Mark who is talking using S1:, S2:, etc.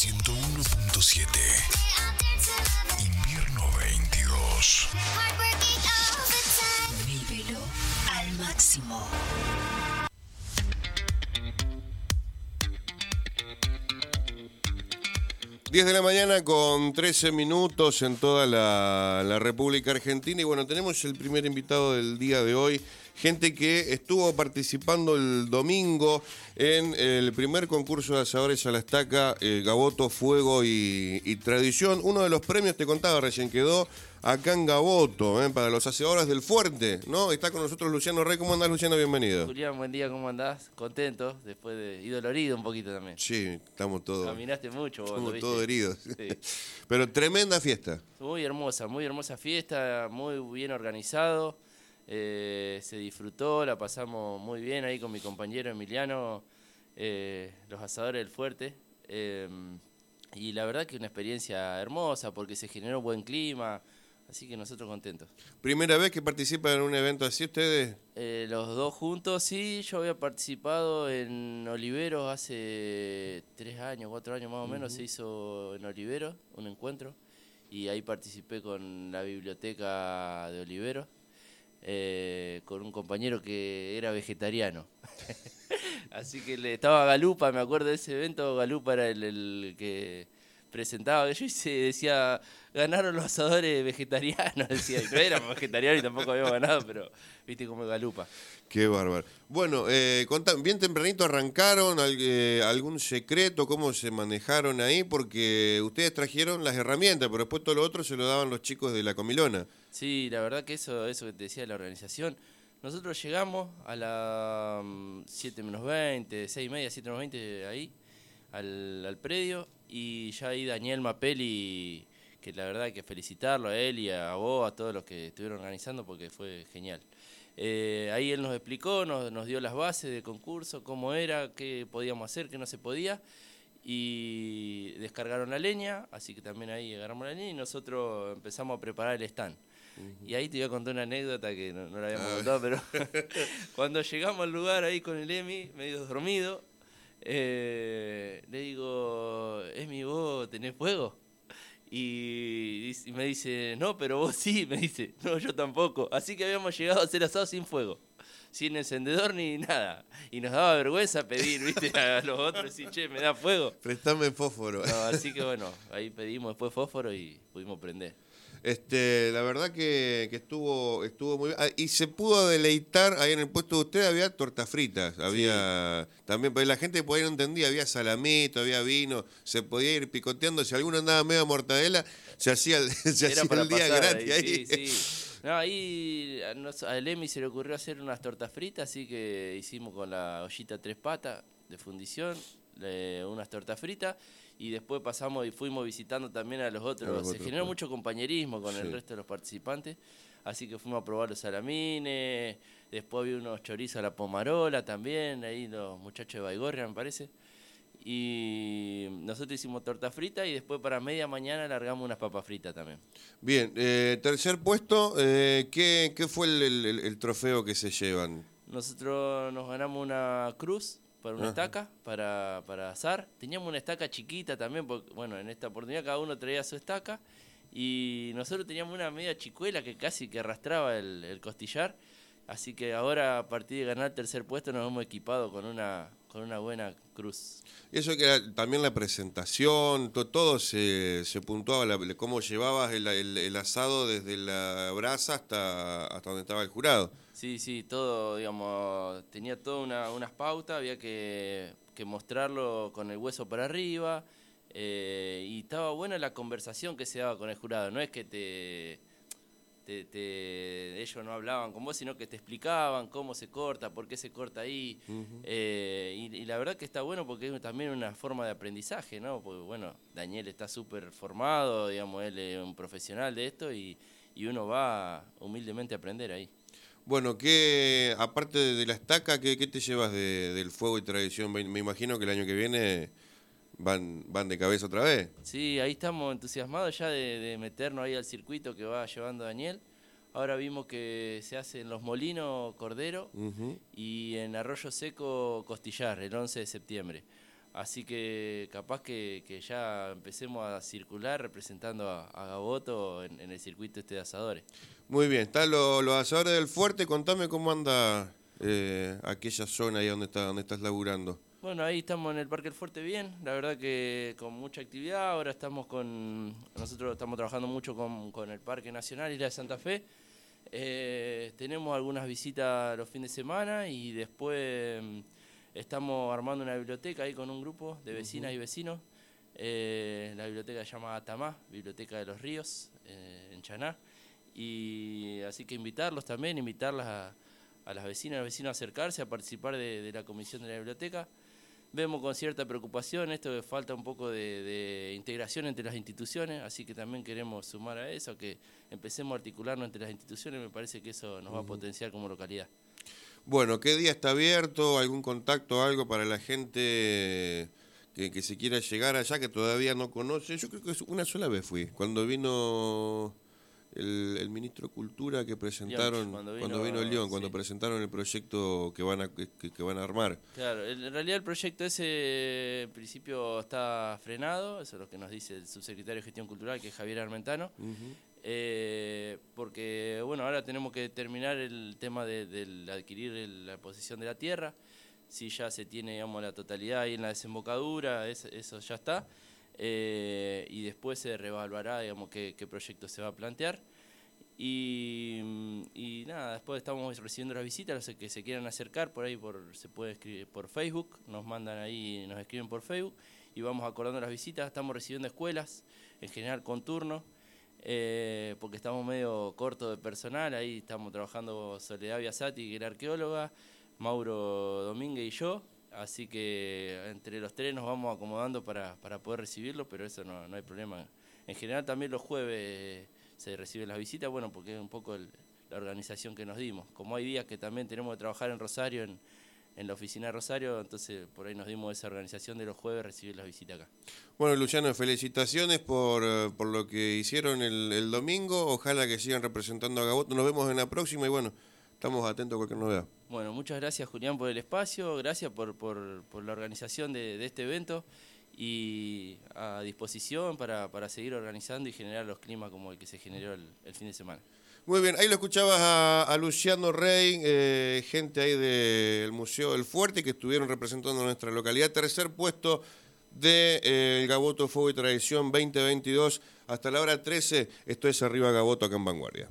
S1: 101.7 Invierno 22
S2: Vívelo al máximo.
S3: 10 de la mañana con 13 minutos en toda la, la República Argentina. Y bueno, tenemos el primer invitado del día de hoy, gente que estuvo participando el domingo en el primer concurso de asadores a la estaca, eh, Gaboto, Fuego y, y Tradición. Uno de los premios, te contaba recién, quedó acá en Gaboto, eh, para los asadores del Fuerte, ¿no? Está con nosotros Luciano Rey. ¿Cómo andás, Luciano? Bienvenido.
S4: Julián, buen día, ¿cómo andás? Contento, después de... y dolorido un poquito también.
S3: Sí, estamos todos,
S4: Caminaste mucho vos,
S3: estamos
S4: ¿lo
S3: todos heridos.
S4: Sí.
S3: Pero tremenda fiesta.
S4: Muy hermosa, muy hermosa fiesta, muy bien organizado. Eh, se disfrutó, la pasamos muy bien ahí con mi compañero Emiliano, eh, los asadores del fuerte. eh, y la verdad que una experiencia hermosa porque se generó buen clima, así que nosotros contentos.
S3: Primera vez que participan en un evento así ustedes.
S4: Eh, los dos juntos, sí, yo había participado en Oliveros hace tres años, cuatro años más o menos, se hizo en Oliveros un encuentro y ahí participé con la biblioteca de Oliveros, eh, con un compañero que era vegetariano. Así que le estaba Galupa, me acuerdo de ese evento, Galupa era el, el que presentaba, yo hice, decía, ganaron los asadores vegetarianos, decía, y no éramos vegetarianos y tampoco habíamos ganado, pero viste cómo es Galupa.
S3: Qué bárbaro. Bueno, eh, bien tempranito arrancaron, eh, algún secreto, cómo se manejaron ahí, porque ustedes trajeron las herramientas, pero después todo lo otro se lo daban los chicos de la comilona.
S4: Sí, la verdad que eso, eso que te decía de la organización, nosotros llegamos a las 7 menos 20, 6 y media, 7 menos 20 ahí, al, al predio, y ya ahí Daniel Mapelli, que la verdad hay que felicitarlo a él y a vos, a todos los que estuvieron organizando, porque fue genial. Eh, ahí él nos explicó, nos, nos dio las bases del concurso, cómo era, qué podíamos hacer, qué no se podía, y descargaron la leña, así que también ahí agarramos la leña y nosotros empezamos a preparar el stand. Y ahí te voy a contar una anécdota que no, no la habíamos contado, pero cuando llegamos al lugar ahí con el Emi, medio dormido, eh, le digo, Emi, ¿vos tenés fuego? Y, me dice, no, pero vos sí, me dice, no, yo tampoco. Así que habíamos llegado a hacer asado sin fuego, sin encendedor ni nada. Y nos daba vergüenza pedir, viste, a los otros, y che, me da fuego.
S3: Prestame fósforo.
S4: No, así que bueno, ahí pedimos después fósforo y pudimos prender.
S3: Este, la verdad que, que estuvo, estuvo muy bien. Ah, y se pudo deleitar ahí en el puesto de ustedes, había tortas fritas, había también, pues la gente por ahí no entendía, había salamito, había vino, se podía ir picoteando, si alguno andaba medio mortadela, se hacía el, se hacía el día gratis
S4: ahí,
S3: ahí.
S4: Sí, sí. No, ahí a, Emi se le ocurrió hacer unas tortas fritas, así que hicimos con la ollita tres patas de fundición, le- unas tortas fritas, y después pasamos y fuimos visitando también a los otros.
S3: A los
S4: se
S3: otros,
S4: generó
S3: pues.
S4: mucho compañerismo con
S3: Sí.
S4: el resto de los participantes, así que fuimos a probar los salamines, después había unos chorizos a la pomarola también, ahí los muchachos de Baigorria me parece. Y nosotros hicimos torta frita y después para media mañana largamos unas papas fritas también.
S3: Bien, eh, tercer puesto, eh, ¿qué, qué fue el, el- el- el trofeo que se llevan?
S4: Nosotros nos ganamos una cruz para una
S3: Ajá.
S4: estaca, para, para azar. Teníamos una estaca chiquita también, porque bueno, en esta oportunidad cada uno traía su estaca. Y nosotros teníamos una media chicuela que casi que arrastraba el, el costillar. Así que ahora, a partir de ganar el tercer puesto, nos hemos equipado con una, con una buena cruz.
S3: Eso que era también la presentación, to- todo se, se puntuaba, la- cómo llevabas el, el- el asado desde la brasa hasta, hasta donde estaba el jurado.
S4: Sí, sí, todo, digamos, tenía todas una, unas pautas, había que, que mostrarlo con el hueso para arriba, eh, y estaba buena la conversación que se daba con el jurado, no es que te, te- te- ellos no hablaban con vos, sino que te explicaban cómo se corta, por qué se corta ahí, eh, y, y la verdad que está bueno porque es también una forma de aprendizaje, ¿no? Porque bueno, Daniel está súper formado, digamos, él es un profesional de esto, y, y uno va humildemente a aprender ahí.
S3: Bueno, ¿qué, aparte de la estaca, ¿qué, qué te llevas de- del fuego y tradición? Me imagino que el año que viene van, van de cabeza otra vez.
S4: Sí, ahí estamos entusiasmados ya de, de meternos ahí al circuito que va llevando Daniel. Ahora vimos que se hace en Los Molinos Cordero y en Arroyo Seco Costillar el 11 de septiembre. Así que capaz que, que ya empecemos a circular representando a, a Gaboto en, en el circuito este de asadores.
S3: Muy bien, están los, los asadores del fuerte. Contame cómo anda eh, aquella zona ahí donde, está, donde estás laburando.
S4: Bueno, ahí estamos en el Parque del Fuerte bien, la verdad que con mucha actividad, ahora estamos con, nosotros estamos trabajando mucho con, con el Parque Nacional Isla de Santa Fe, Eh, tenemos algunas visitas los fines de semana y después mm, estamos armando una biblioteca ahí con un grupo de vecinas y vecinos, Eh, la biblioteca se llama Atamá, Biblioteca de los Ríos, eh, en Chaná, y así que invitarlos también, invitarlas a, a las vecinas y a los vecinos a acercarse, a participar de, de la comisión de la biblioteca. Vemos con cierta preocupación esto que falta un poco de, de integración entre las instituciones, así que también queremos sumar a eso, que empecemos a articularnos entre las instituciones, me parece que eso nos va a potenciar como localidad.
S3: Bueno, ¿qué día está abierto? ¿Algún contacto, algo para la gente que, que se quiera llegar allá, que todavía no conoce? Yo creo que una sola vez fui, cuando vino el, el ministro de Cultura que presentaron,
S4: cuando
S3: cuando
S4: vino,
S3: vino, el León, cuando presentaron el proyecto que van a, que, que van a armar.
S4: Claro, en realidad el proyecto ese en principio está frenado, eso es lo que nos dice el subsecretario de Gestión Cultural, que es Javier Armentano. Eh, porque bueno, ahora tenemos que terminar el tema de, del adquirir el- la posesión de la tierra. Si ya se tiene, digamos, la totalidad ahí en la desembocadura, es- eso ya está. Eh, y después se reevaluará, digamos, qué, proyecto se va a plantear. Y, nada, después estamos recibiendo las visitas, los que se quieran acercar por ahí, por, se puede escribir por Facebook, nos mandan ahí, nos escriben por Facebook y vamos acordando las visitas. Estamos recibiendo escuelas, en general con turno, eh, porque estamos medio cortos de personal, ahí estamos trabajando Soledad Biasati, que era arqueóloga, Mauro Domínguez y yo, así que entre los tres nos vamos acomodando para, para poder recibirlo, pero eso no, no hay problema. En general también los jueves se reciben las visitas, bueno, porque es un poco el- la organización que nos dimos. Como hay días que también tenemos que trabajar en Rosario, en, en la oficina de Rosario, entonces por ahí nos dimos esa organización de los jueves recibir las visitas acá.
S3: Bueno, Luciano, felicitaciones por, eh, por lo que hicieron el, el domingo. Ojalá que sigan representando a Gaboto. Nos vemos en la próxima y bueno, estamos atentos a cualquier novedad.
S4: Bueno, muchas gracias Julián por el espacio, gracias por, por, por la organización de, de este evento y a disposición para, para seguir organizando y generar los climas como el que se generó el, el fin de semana.
S3: Muy bien, ahí lo escuchabas a, a Luciano Rey, eh, gente ahí del Museo del Fuerte que estuvieron representando nuestra localidad. Tercer puesto del de, eh, Gaboto Fuego y Tradición 2022 hasta la hora 13. Esto es Arriba Gaboto acá en Vanguardia.